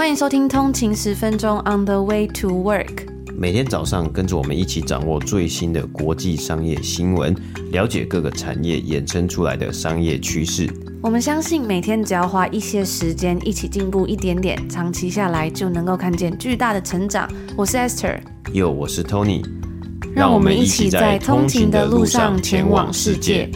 欢迎收听通勤十分钟 On the way to work。每天早上跟着我们一起掌握最新的国际商业新闻，了解各个产业衍生出来的商业趋势。我们相信每天只要花一些时间，一起进步一点点，长期下来就能够看见巨大的成长。我是 Esther，哟，我是 Tony，让我们一起在通勤的路上前往世界。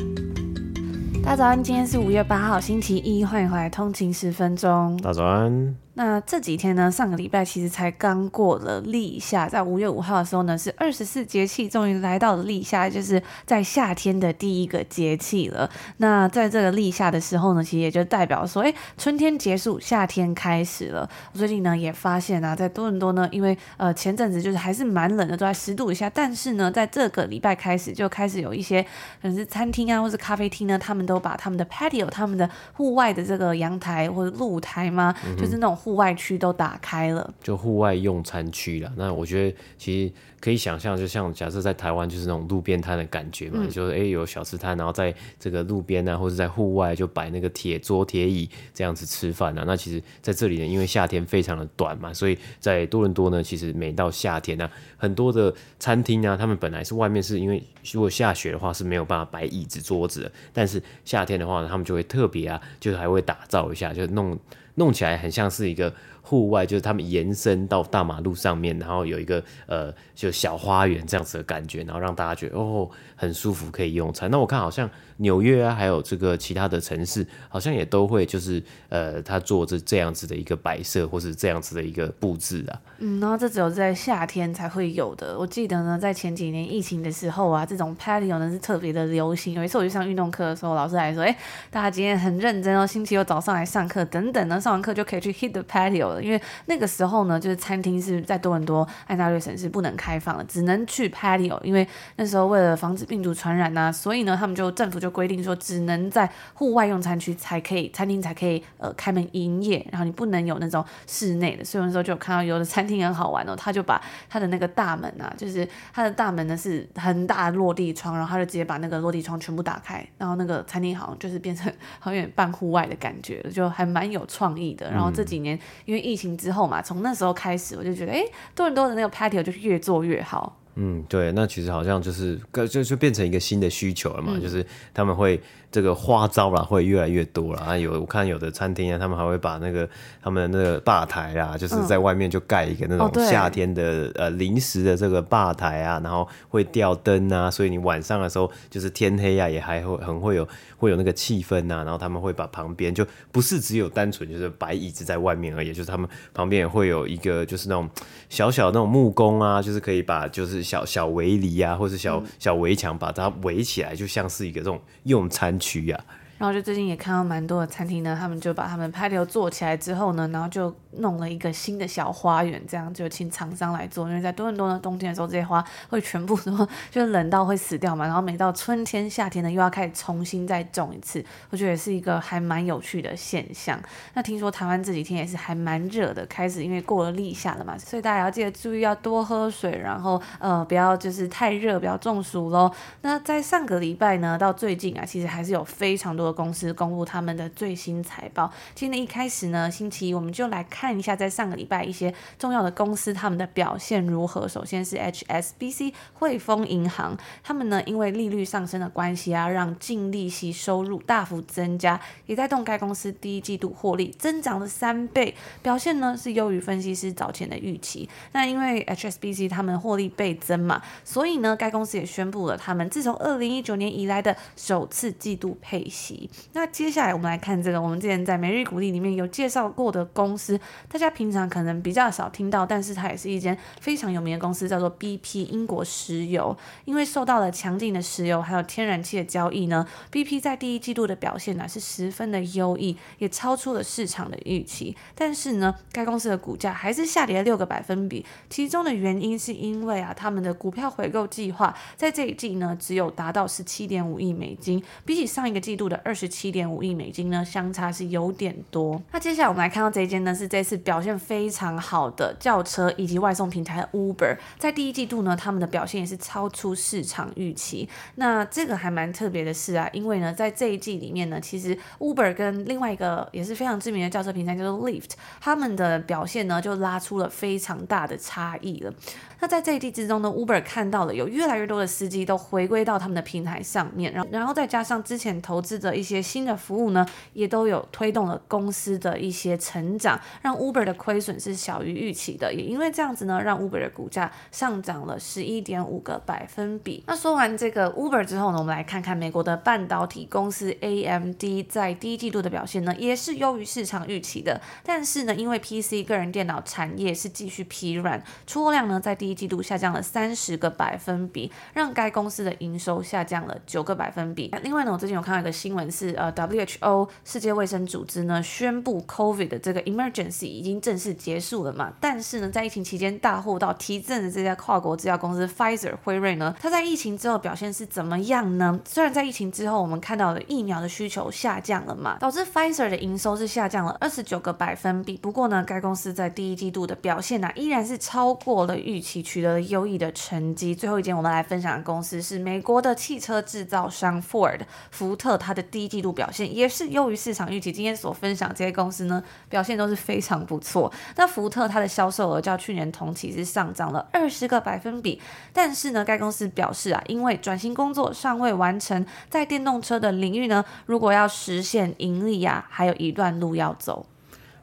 大家早安，今天是五月八号，星期一，欢迎回来通勤十分钟。大早安。那这几天呢，上个礼拜其实才刚过了立夏，在五月五号的时候呢，是二十四节气终于来到了立夏，就是在夏天的第一个节气了。那在这个立夏的时候呢，其实也就代表说，哎，春天结束，夏天开始了。我最近呢也发现啊，在多伦多呢，因为呃前阵子就是还是蛮冷的，都在十度以下，但是呢，在这个礼拜开始就开始有一些可能是餐厅啊，或是咖啡厅呢，他们都把他们的 patio，他们的户外的这个阳台或者露台嘛，嗯、就是那种。户外区都打开了，就户外用餐区了。那我觉得其实可以想象，就像假设在台湾就是那种路边摊的感觉嘛，嗯、就是哎、欸、有小吃摊，然后在这个路边啊，或者在户外就摆那个铁桌铁椅这样子吃饭啊。那其实在这里呢，因为夏天非常的短嘛，所以在多伦多呢，其实每到夏天呢、啊，很多的餐厅啊，他们本来是外面是因为如果下雪的话是没有办法摆椅子桌子的，但是夏天的话呢，他们就会特别啊，就是还会打造一下，就弄。弄起来很像是一个户外，就是他们延伸到大马路上面，然后有一个呃，就小花园这样子的感觉，然后让大家觉得哦，很舒服，可以用餐。那我看好像纽约啊，还有这个其他的城市，好像也都会就是呃，他做这这样子的一个摆设，或是这样子的一个布置啊。嗯，然后这只有在夏天才会有的。我记得呢，在前几年疫情的时候啊，这种 patio 呢是特别的流行。有一次我去上运动课的时候，老师还说，哎，大家今天很认真哦，星期六早上来上课等等呢，上完课就可以去 hit the patio 了。因为那个时候呢，就是餐厅是在多伦多安大略省是不能开放的，只能去 patio。因为那时候为了防止病毒传染呐、啊，所以呢，他们就政府就规定说，只能在户外用餐区才可以，餐厅才可以呃开门营业，然后你不能有那种室内的。所以那时候就有看到有的餐厅很好玩哦，他就把他的那个大门啊，就是他的大门呢是很大的落地窗，然后他就直接把那个落地窗全部打开，然后那个餐厅好像就是变成 好像有点半户外的感觉，就还蛮有创意的。然后这几年因为疫情之后嘛，从那时候开始我就觉得，哎，多伦多的那个 patio 就越做越好。嗯，对，那其实好像就是就就变成一个新的需求了嘛，嗯、就是他们会。这个花招啦会越来越多了啊！有我看有的餐厅啊，他们还会把那个他们的那个吧台啊，就是在外面就盖一个那种夏天的、嗯哦、呃临时的这个吧台啊，然后会吊灯啊，所以你晚上的时候就是天黑啊，也还会很会有会有那个气氛呐、啊。然后他们会把旁边就不是只有单纯就是摆椅子在外面而已，就是他们旁边也会有一个就是那种小小的那种木工啊，就是可以把就是小小围篱啊，或是小、嗯、小围墙把它围起来，就像是一个这种用餐区呀。然后就最近也看到蛮多的餐厅呢，他们就把他们拍流做起来之后呢，然后就弄了一个新的小花园，这样就请厂商来做。因为在多伦多呢，冬天的时候这些花会全部都就冷到会死掉嘛，然后每到春天、夏天呢，又要开始重新再种一次。我觉得也是一个还蛮有趣的现象。那听说台湾这几天也是还蛮热的，开始因为过了立夏了嘛，所以大家要记得注意要多喝水，然后呃不要就是太热，不要中暑喽。那在上个礼拜呢，到最近啊，其实还是有非常多的公司公布他们的最新财报。今天一开始呢，星期一我们就来看看一下在上个礼拜一些重要的公司他们的表现如何。首先是 HSBC 汇丰银行，他们呢因为利率上升的关系啊，让净利息收入大幅增加，也带动该公司第一季度获利增长了三倍，表现呢是优于分析师早前的预期。那因为 HSBC 他们获利倍增嘛，所以呢该公司也宣布了他们自从二零一九年以来的首次季度配息。那接下来我们来看这个，我们之前在每日股历里面有介绍过的公司，大家平常可能比较少听到，但是它也是一间非常有名的公司，叫做 BP 英国石油。因为受到了强劲的石油还有天然气的交易呢，BP 在第一季度的表现呢是十分的优异，也超出了市场的预期。但是呢，该公司的股价还是下跌了六个百分比，其中的原因是因为啊，他们的股票回购计划在这一季呢只有达到十七点五亿美金，比起上一个季度的二十七点五亿美金呢，相差是有点多。那接下来我们来看到这一间呢，是这次表现非常好的轿车以及外送平台 Uber，在第一季度呢，他们的表现也是超出市场预期。那这个还蛮特别的是啊，因为呢，在这一季里面呢，其实 Uber 跟另外一个也是非常知名的轿车平台叫做 Lyft，他们的表现呢就拉出了非常大的差异了。那在这一季之中呢，Uber 看到了有越来越多的司机都回归到他们的平台上面，然后然后再加上之前投资的一些新的服务呢，也都有推动了公司的一些成长，让 Uber 的亏损是小于预期的。也因为这样子呢，让 Uber 的股价上涨了十一点五个百分比。那说完这个 Uber 之后呢，我们来看看美国的半导体公司 AMD 在第一季度的表现呢，也是优于市场预期的。但是呢，因为 PC 个人电脑产业是继续疲软，出货量呢在第一季度下降了三十个百分比，让该公司的营收下降了九个百分比。另外呢，我最近有看到一个新闻是，呃，WHO 世界卫生组织呢宣布 COVID 的这个 emergency 已经正式结束了嘛。但是呢，在疫情期间大获到提振的这家跨国制药公司 Pfizer 辉瑞呢，它在疫情之后表现是怎么样呢？虽然在疫情之后我们看到了疫苗的需求下降了嘛，导致 Pfizer 的营收是下降了二十九个百分比。不过呢，该公司在第一季度的表现呢、依然是超过了预期，取得了优异的成绩。最后一间我们来分享的公司是美国的汽车制造商 Ford 福特，它的第一季度表现也是优于市场预期。今天所分享这些公司呢，表现都是非非常不错。那福特它的销售额较去年同期是上涨了二十个百分比，但是呢，该公司表示啊，因为转型工作尚未完成，在电动车的领域呢，如果要实现盈利啊，还有一段路要走。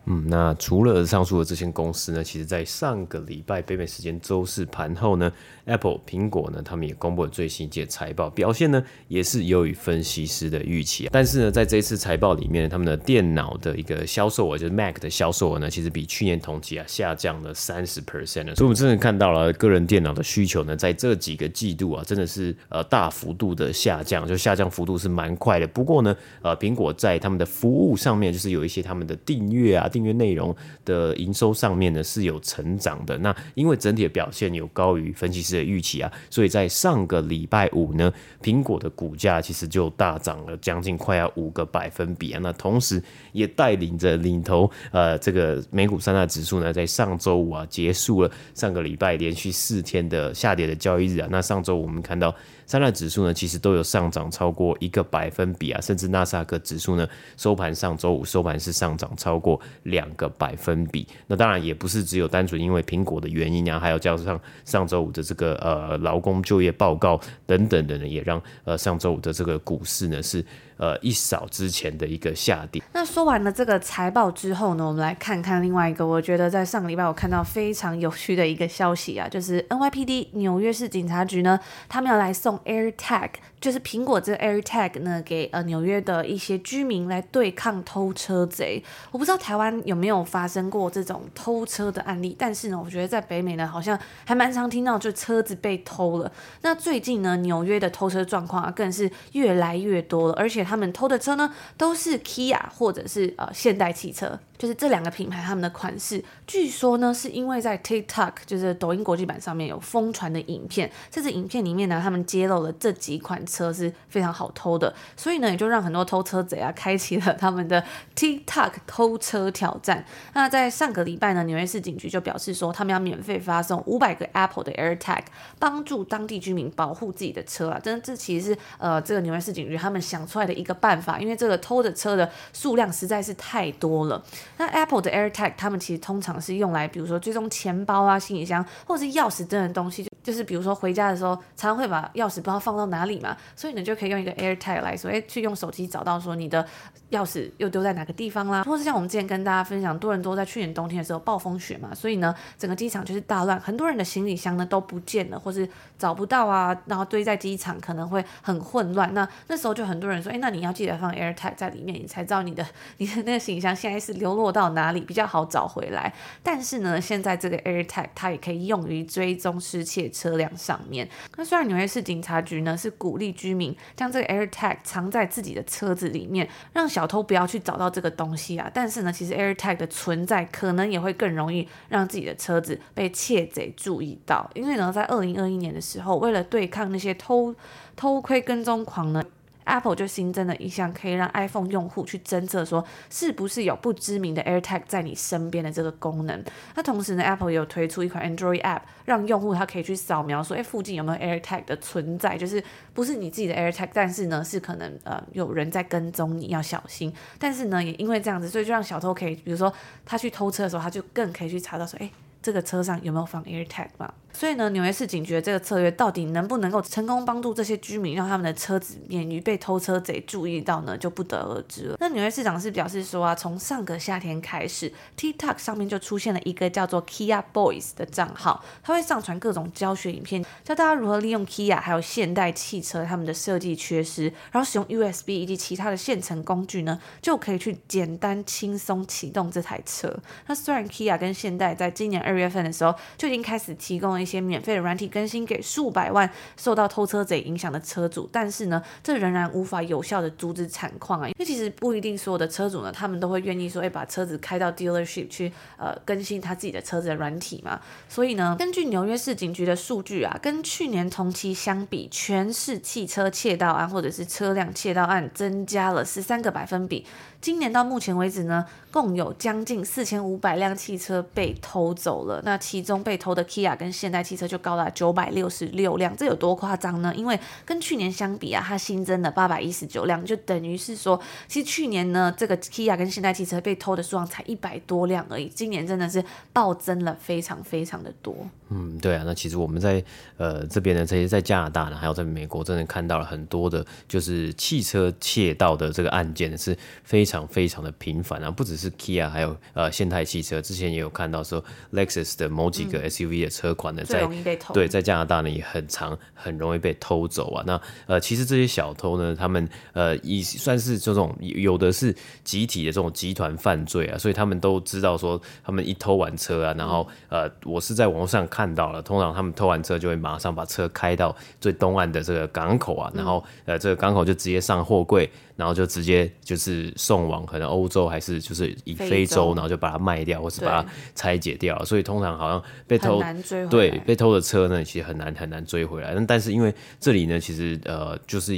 嗯，那除了上述的这些公司呢，其实在上个礼拜北美时间周四盘后呢，Apple 苹果呢，他们也公布了最新一季财报，表现呢也是优于分析师的预期啊。但是呢，在这一次财报里面，他们的电脑的一个销售额，就是 Mac 的销售额呢，其实比去年同期啊下降了三十 percent。所以我们真的看到了个人电脑的需求呢，在这几个季度啊，真的是呃大幅度的下降，就下降幅度是蛮快的。不过呢，呃，苹果在他们的服务上面，就是有一些他们的订阅啊。订阅内容的营收上面呢是有成长的，那因为整体的表现有高于分析师预期啊，所以在上个礼拜五呢，苹果的股价其实就大涨了将近快要五个百分比啊，那同时也带领着领头呃这个美股三大指数呢，在上周五啊结束了上个礼拜连续四天的下跌的交易日啊，那上周我们看到。三大指数呢，其实都有上涨超过一个百分比啊，甚至纳斯达克指数呢，收盘上周五收盘是上涨超过两个百分比。那当然也不是只有单纯因为苹果的原因啊，还有加上上周五的这个呃劳工就业报告等等的呢，也让呃上周五的这个股市呢是。呃，一扫之前的一个下跌。那说完了这个财报之后呢，我们来看看另外一个，我觉得在上个礼拜我看到非常有趣的一个消息啊，就是 NYPD 纽约市警察局呢，他们要来送 AirTag，就是苹果这个 AirTag 呢，给呃纽约的一些居民来对抗偷车贼。我不知道台湾有没有发生过这种偷车的案例，但是呢，我觉得在北美呢，好像还蛮常听到，就车子被偷了。那最近呢，纽约的偷车状况啊，更是越来越多了，而且。他们偷的车呢，都是 Kia 或者是呃现代汽车。就是这两个品牌，他们的款式，据说呢，是因为在 TikTok，就是抖音国际版上面有疯传的影片，这支影片里面呢，他们揭露了这几款车是非常好偷的，所以呢，也就让很多偷车贼啊，开启了他们的 TikTok 偷车挑战。那在上个礼拜呢，纽约市警局就表示说，他们要免费发送五百个 Apple 的 AirTag，帮助当地居民保护自己的车啊。真的，这其实是呃，这个纽约市警局他们想出来的一个办法，因为这个偷的车的数量实在是太多了。那 Apple 的 AirTag 他们其实通常是用来，比如说追踪钱包啊、行李箱或者是钥匙等等东西。就是比如说回家的时候，常常会把钥匙不知道放到哪里嘛，所以你就可以用一个 AirTag 来说，诶，去用手机找到说你的钥匙又丢在哪个地方啦，或是像我们之前跟大家分享，多伦多在去年冬天的时候暴风雪嘛，所以呢，整个机场就是大乱，很多人的行李箱呢都不见了，或是找不到啊，然后堆在机场可能会很混乱。那那时候就很多人说，哎，那你要记得放 AirTag 在里面，你才知道你的 你的那个行李箱现在是流落到哪里，比较好找回来。但是呢，现在这个 AirTag 它也可以用于追踪失窃车辆上面。那虽然纽约市警察局呢是鼓励居民将这个 AirTag 藏在自己的车子里面，让小偷不要去找到这个东西啊，但是呢，其实 AirTag 的存在可能也会更容易让自己的车子被窃贼注意到，因为呢，在二零二一年的时候，为了对抗那些偷偷窥跟踪狂呢。Apple 就新增了一项可以让 iPhone 用户去侦测说是不是有不知名的 AirTag 在你身边的这个功能。那同时呢，Apple 也有推出一款 Android App，让用户他可以去扫描说，哎，附近有没有 AirTag 的存在，就是不是你自己的 AirTag，但是呢是可能呃有人在跟踪你，要小心。但是呢，也因为这样子，所以就让小偷可以，比如说他去偷车的时候，他就更可以去查到说，哎，这个车上有没有放 AirTag 嘛？所以呢，纽约市警局的这个策略到底能不能够成功帮助这些居民，让他们的车子免于被偷车贼注意到呢？就不得而知了。那纽约市长是表示说啊，从上个夏天开始，TikTok 上面就出现了一个叫做 Kia Boys 的账号，他会上传各种教学影片，教大家如何利用 Kia 还有现代汽车他们的设计缺失，然后使用 USB 以及其他的现成工具呢，就可以去简单轻松启动这台车。那虽然 Kia 跟现代在今年二月份的时候就已经开始提供了一些免费的软体更新给数百万受到偷车贼影响的车主，但是呢，这仍然无法有效的阻止惨况啊！因为其实不一定所有的车主呢，他们都会愿意说，哎，把车子开到 dealership 去，呃，更新他自己的车子的软体嘛。所以呢，根据纽约市警局的数据啊，跟去年同期相比，全市汽车窃盗案或者是车辆窃盗案增加了十三个百分比。今年到目前为止呢，共有将近四千五百辆汽车被偷走了。那其中被偷的 Kia 跟现代汽车就高达九百六十六辆，这有多夸张呢？因为跟去年相比啊，它新增了八百一十九辆，就等于是说，其实去年呢，这个 Kia 跟现代汽车被偷的数量才一百多辆而已。今年真的是暴增了非常非常的多。嗯，对啊，那其实我们在呃这边呢，这些在加拿大呢，还有在美国，真的看到了很多的，就是汽车窃盗的这个案件是非常。非常非常的频繁啊，不只是 Kia，还有呃现代汽车，之前也有看到说 Lexus 的某几个 SUV 的车款呢，在对在加拿大呢也很常很容易被偷走啊。那呃其实这些小偷呢，他们呃以算是这种有的是集体的这种集团犯罪啊，所以他们都知道说他们一偷完车啊，然后呃我是在网络上看到了，通常他们偷完车就会马上把车开到最东岸的这个港口啊，然后呃这个港口就直接上货柜。然后就直接就是送往可能欧洲，还是就是以非洲，然后就把它卖掉，或是把它拆解掉。所以通常好像被偷，对被偷的车呢，其实很难很难追回来。但是因为这里呢，其实呃就是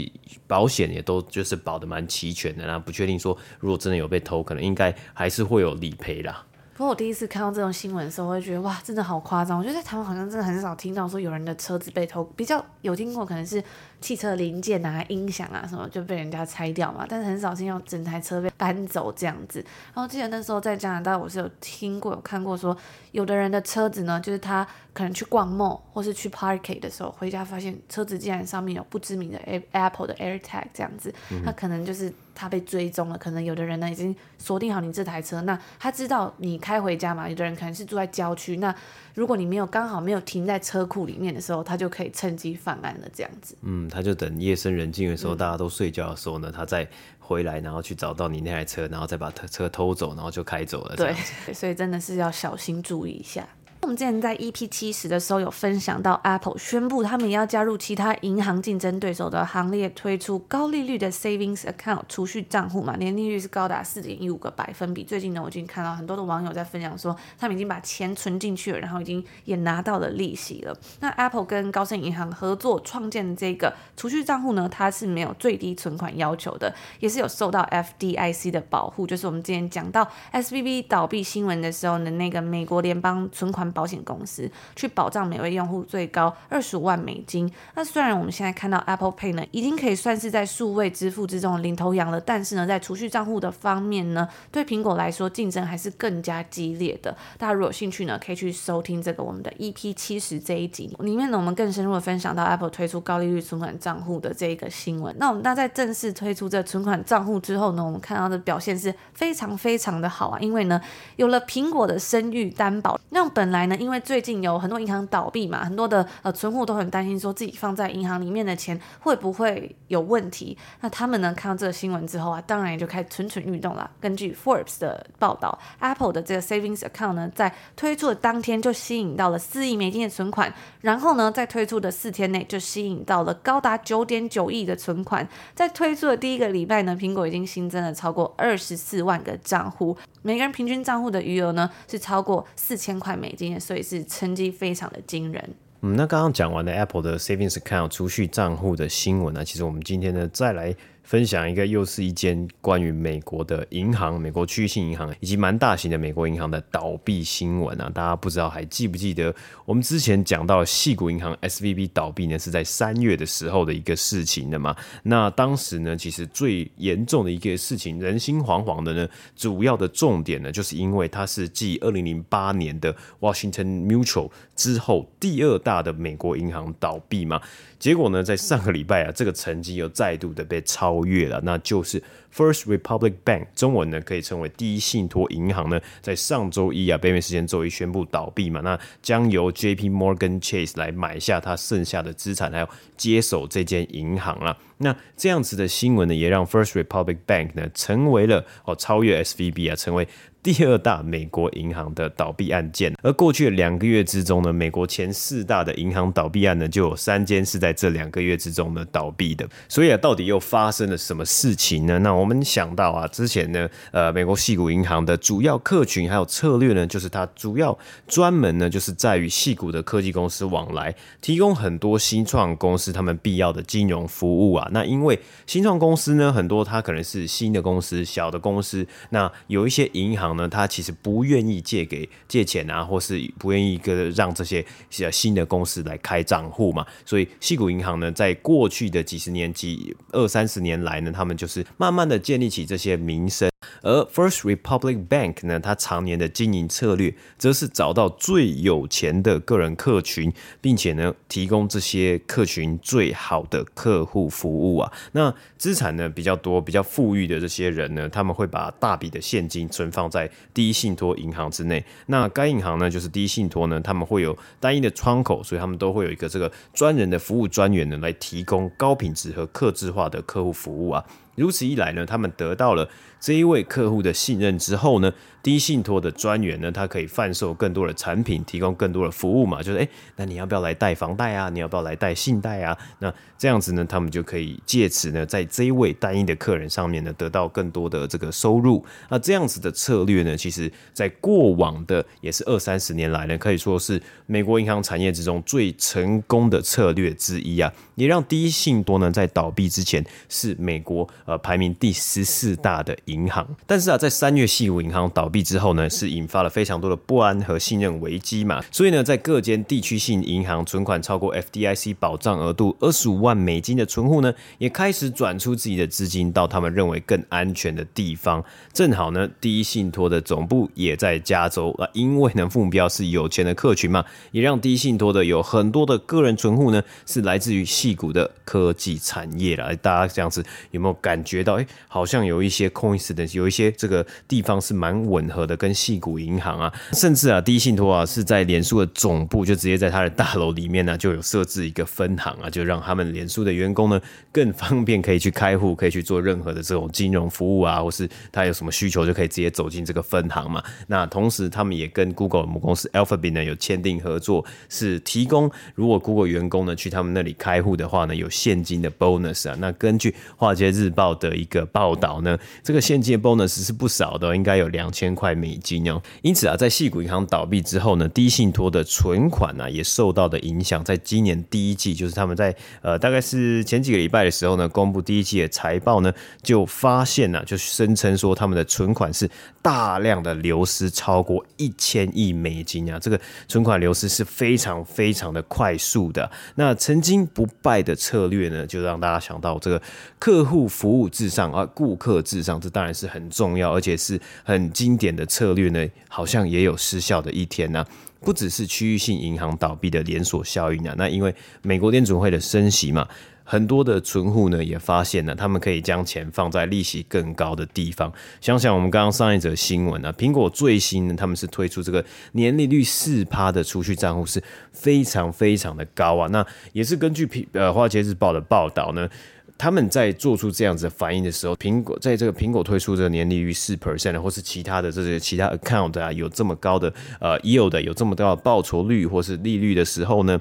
保险也都就是保的蛮齐全的，然后不确定说如果真的有被偷，可能应该还是会有理赔啦。不过我第一次看到这种新闻的时候，我会觉得哇，真的好夸张。我觉得在台湾好像真的很少听到说有人的车子被偷，比较有听过可能是。汽车零件啊、音响啊什么就被人家拆掉嘛，但是很少听到整台车被搬走这样子。然后记得那时候在加拿大，我是有听过、有看过说，有的人的车子呢，就是他可能去逛 mall 或是去 party 的时候，回家发现车子竟然上面有不知名的 Apple 的 AirTag 这样子，他可能就是他被追踪了。可能有的人呢已经锁定好你这台车，那他知道你开回家嘛，有的人可能是住在郊区，那如果你没有刚好没有停在车库里面的时候，他就可以趁机犯案了这样子。嗯。他就等夜深人静的时候，大家都睡觉的时候呢，他再回来，然后去找到你那台车，然后再把车偷走，然后就开走了。对，所以真的是要小心注意一下。我们之前在 EP 七十的时候有分享到，Apple 宣布他们也要加入其他银行竞争对手的行列，推出高利率的 Savings Account 储蓄账户嘛，年利率是高达四点一五个百分比。最近呢，我已经看到很多的网友在分享说，他们已经把钱存进去了，然后已经也拿到了利息了。那 Apple 跟高盛银行合作创建的这个储蓄账户呢，它是没有最低存款要求的，也是有受到 FDIC 的保护，就是我们之前讲到 SVB 倒闭新闻的时候呢，那个美国联邦存款。保险公司，去保障每位用户最高二十五万美金。那虽然我们现在看到 Apple Pay 呢，已经可以算是在数位支付之中领头羊了，但是呢，在储蓄账户的方面呢，对苹果来说竞争还是更加激烈的。大家如果有兴趣呢，可以去收听这个我们的 EP 七十这一集，里面呢，我们更深入的分享到 Apple 推出高利率存款账户的这一个新闻。那我们那在正式推出这存款账户之后呢，我们看到的表现是非常非常的好啊，因为呢，有了苹果的声誉担保，那本来呢，因为最近有很多银行倒闭嘛，很多的呃存户都很担心说自己放在银行里面的钱会不会有问题。那他们呢，看到这个新闻之后啊，当然也就开始蠢蠢欲动了。根据 Forbes 的报道，Apple 的这个 Savings Account 呢，在推出的当天就吸引到了四亿美金的存款，然后呢，在推出的四天内就吸引到了高达九点九亿的存款。在推出的第一个礼拜呢，苹果已经新增了超过二十四万个账户，每个人平均账户的余额呢是超过四千块美金，所以是成绩非常的惊人。嗯，那刚刚讲完的 Apple 的 Savings Account 储蓄账户的新闻呢，其实我们今天呢再来。分享一个又是一间关于美国的银行、美国区域性银行以及蛮大型的美国银行的倒闭新闻啊！大家不知道还记不记得我们之前讲到矽谷银行 SVB 倒闭呢？是在三月的时候的一个事情的嘛？那当时呢，其实最严重的一个事情，人心惶惶的呢，主要的重点呢，就是因为它是继二零零八年的 Washington Mutual 之后第二大的美国银行倒闭嘛。结果呢，在上个礼拜啊，这个成绩又再度的被超越了，那就是 First Republic Bank，中文呢可以称为第一信托银行呢，在上周一啊，北美时间周一宣布倒闭嘛，那将由 JP Morgan Chase 来买下它剩下的资产，还有接手这间银行了。那这样子的新闻呢，也让 First Republic Bank 呢成为了哦，超越 SVB 啊，成为。第二大美国银行的倒闭案件，而过去两个月之中呢，美国前四大的银行倒闭案呢，就有三间是在这两个月之中呢倒闭的。所以啊，到底又发生了什么事情呢？那我们想到啊，之前呢，呃，美国矽谷银行的主要客群还有策略呢，就是它主要专门呢，就是在于矽谷的科技公司往来，提供很多新创公司他们必要的金融服务啊。那因为新创公司呢，很多它可能是新的公司、小的公司，那有一些银行。呢，他其实不愿意借给借钱啊，或是不愿意跟让这些新的公司来开账户嘛，所以西谷银行呢，在过去的几十年、几二三十年来呢，他们就是慢慢的建立起这些民生。而 First Republic Bank 呢，它常年的经营策略，则是找到最有钱的个人客群，并且呢，提供这些客群最好的客户服务啊。那资产呢比较多、比较富裕的这些人呢，他们会把大笔的现金存放在第一信托银行之内。那该银行呢，就是第一信托呢，他们会有单一的窗口，所以他们都会有一个这个专人的服务专员呢，来提供高品质和客制化的客户服务啊。如此一来呢，他们得到了这一位客户的信任之后呢，低信托的专员呢，他可以贩售更多的产品，提供更多的服务嘛，就是诶，那你要不要来贷房贷啊？你要不要来贷信贷啊？那这样子呢，他们就可以借此呢，在这一位单一的客人上面呢，得到更多的这个收入。那这样子的策略呢，其实在过往的也是二三十年来呢，可以说是美国银行产业之中最成功的策略之一啊，也让第一信托呢，在倒闭之前是美国呃排名第十四大的银行。但是啊，在三月矽谷银行倒闭之后呢，是引发了非常多的不安和信任危机嘛。所以呢，在各间地区性银行存款超过 FDIC 保障额度二十五万美金的存户呢，也开始转出自己的资金到他们认为更安全的地方。正好呢，第一信托的总部也在加州啊，因为呢，目标是有钱的客群嘛，也让第一信托的有很多的个人存户呢，是来自于矽谷的科技产业啦。大家这样子有没有感觉到？哎，好像有一些 coincidence，有一些这个地方是蛮稳。吻合的跟矽谷银行啊，甚至啊，第一信托啊是在脸书的总部，就直接在他的大楼里面呢，就有设置一个分行啊，就让他们脸书的员工呢更方便可以去开户，可以去做任何的这种金融服务啊，或是他有什么需求就可以直接走进这个分行嘛。那同时他们也跟 Google 母公司 Alphabet 呢有签订合作，是提供如果 Google 员工呢去他们那里开户的话呢，有现金的 bonus 啊。那根据华尔街日报的一个报道呢，这个现金的 bonus 是不少的，应该有两千块美金哦。因此啊，在矽谷银行倒闭之后呢，低信托的存款呢、啊、也受到的影响。在今年第一季，就是他们在呃大概是前几个礼拜的时候呢，公布第一季的财报呢，就发现呢、啊，就声称说他们的存款是大量的流失，超过一千亿美金啊，这个存款流失是非常非常的快速的。那曾经不败的策略呢，就让大家想到这个客户服务至上啊，顾客至上，这当然是很重要，而且是很经点的策略呢，好像也有失效的一天呢、不只是区域性银行倒闭的连锁效应啊，那因为美国联准会的升息嘛。很多的存户呢也发现呢，他们可以将钱放在利息更高的地方。想想我们刚刚上一则新闻啊，苹果最新呢，他们是推出这个年利率四趴的储蓄账户，是非常非常的高啊。那也是根据苹呃华尔街日报的报道呢，他们在做出这样子的反应的时候，苹果在这个苹果推出这个年利率四 percent，或是其他的这些其他 account 啊，有这么高的呃 yield 有这么高的报酬率或是利率的时候呢，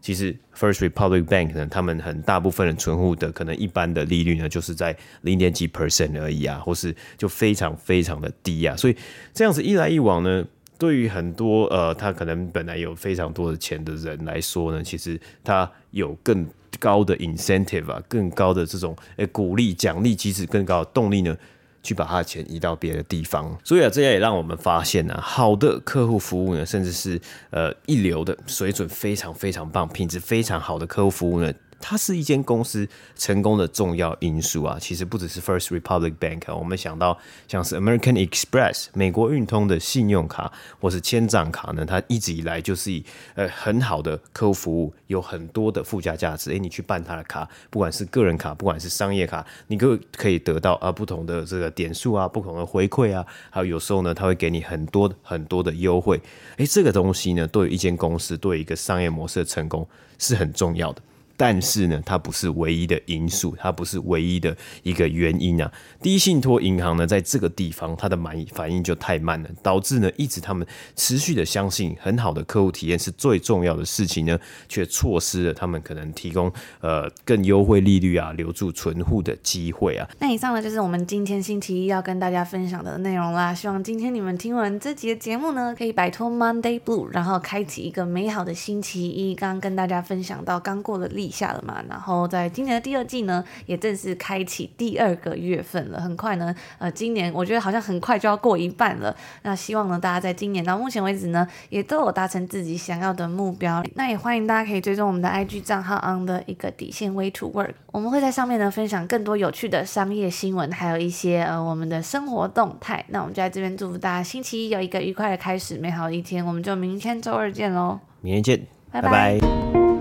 其实，First Republic Bank 呢，他们很大部分的存户的可能一般的利率呢，就是在零点几 percent 而已啊，或是就非常非常的低啊，所以这样子一来一往呢，对于很多呃，他可能本来有非常多的钱的人来说呢，其实他有更高的 incentive 啊，更高的这种诶、鼓励奖励机制，更高的动力呢。去把他的钱移到别的地方，所以啊，这也让我们发现呢、啊，好的客户服务呢，甚至是呃一流的水准非常非常棒、品质非常好的客户服务呢。它是一间公司成功的重要因素啊，其实不只是 First Republic Bank，我们想到像是 American Express 美国运通的信用卡或是千账卡呢，它一直以来就是以呃很好的客户服务，有很多的附加价值。诶，你去办它的卡，不管是个人卡，不管是商业卡，你都可以得到啊不同的这个点数啊，不同的回馈啊，还有有时候呢，它会给你很多很多的优惠。诶，这个东西呢，对于一间公司，对一个商业模式的成功是很重要的。但是呢，它不是唯一的因素，它不是唯一的一个原因啊。低信托银行呢，在这个地方它的满意反应就太慢了，导致呢一直他们持续的相信很好的客户体验是最重要的事情呢，却错失了他们可能提供呃更优惠利率啊，留住存户的机会啊。那以上呢就是我们今天星期一要跟大家分享的内容啦。希望今天你们听完这集的节目呢，可以摆脱 Monday Blue，然后开启一个美好的星期一。刚刚跟大家分享到刚过的例。下了嘛，然后在今年的第二季呢，也正式开启第二个月份了。很快呢，呃，今年我觉得好像很快就要过一半了。那希望呢，大家在今年到目前为止呢，也都有达成自己想要的目标。那也欢迎大家可以追踪我们的 IG 账号 on 的一个底线 Way to Work，我们会在上面呢分享更多有趣的商业新闻，还有一些呃我们的生活动态。那我们就在这边祝福大家星期一有一个愉快的开始，美好的一天。我们就明天周二见喽，明天见，拜拜。拜拜。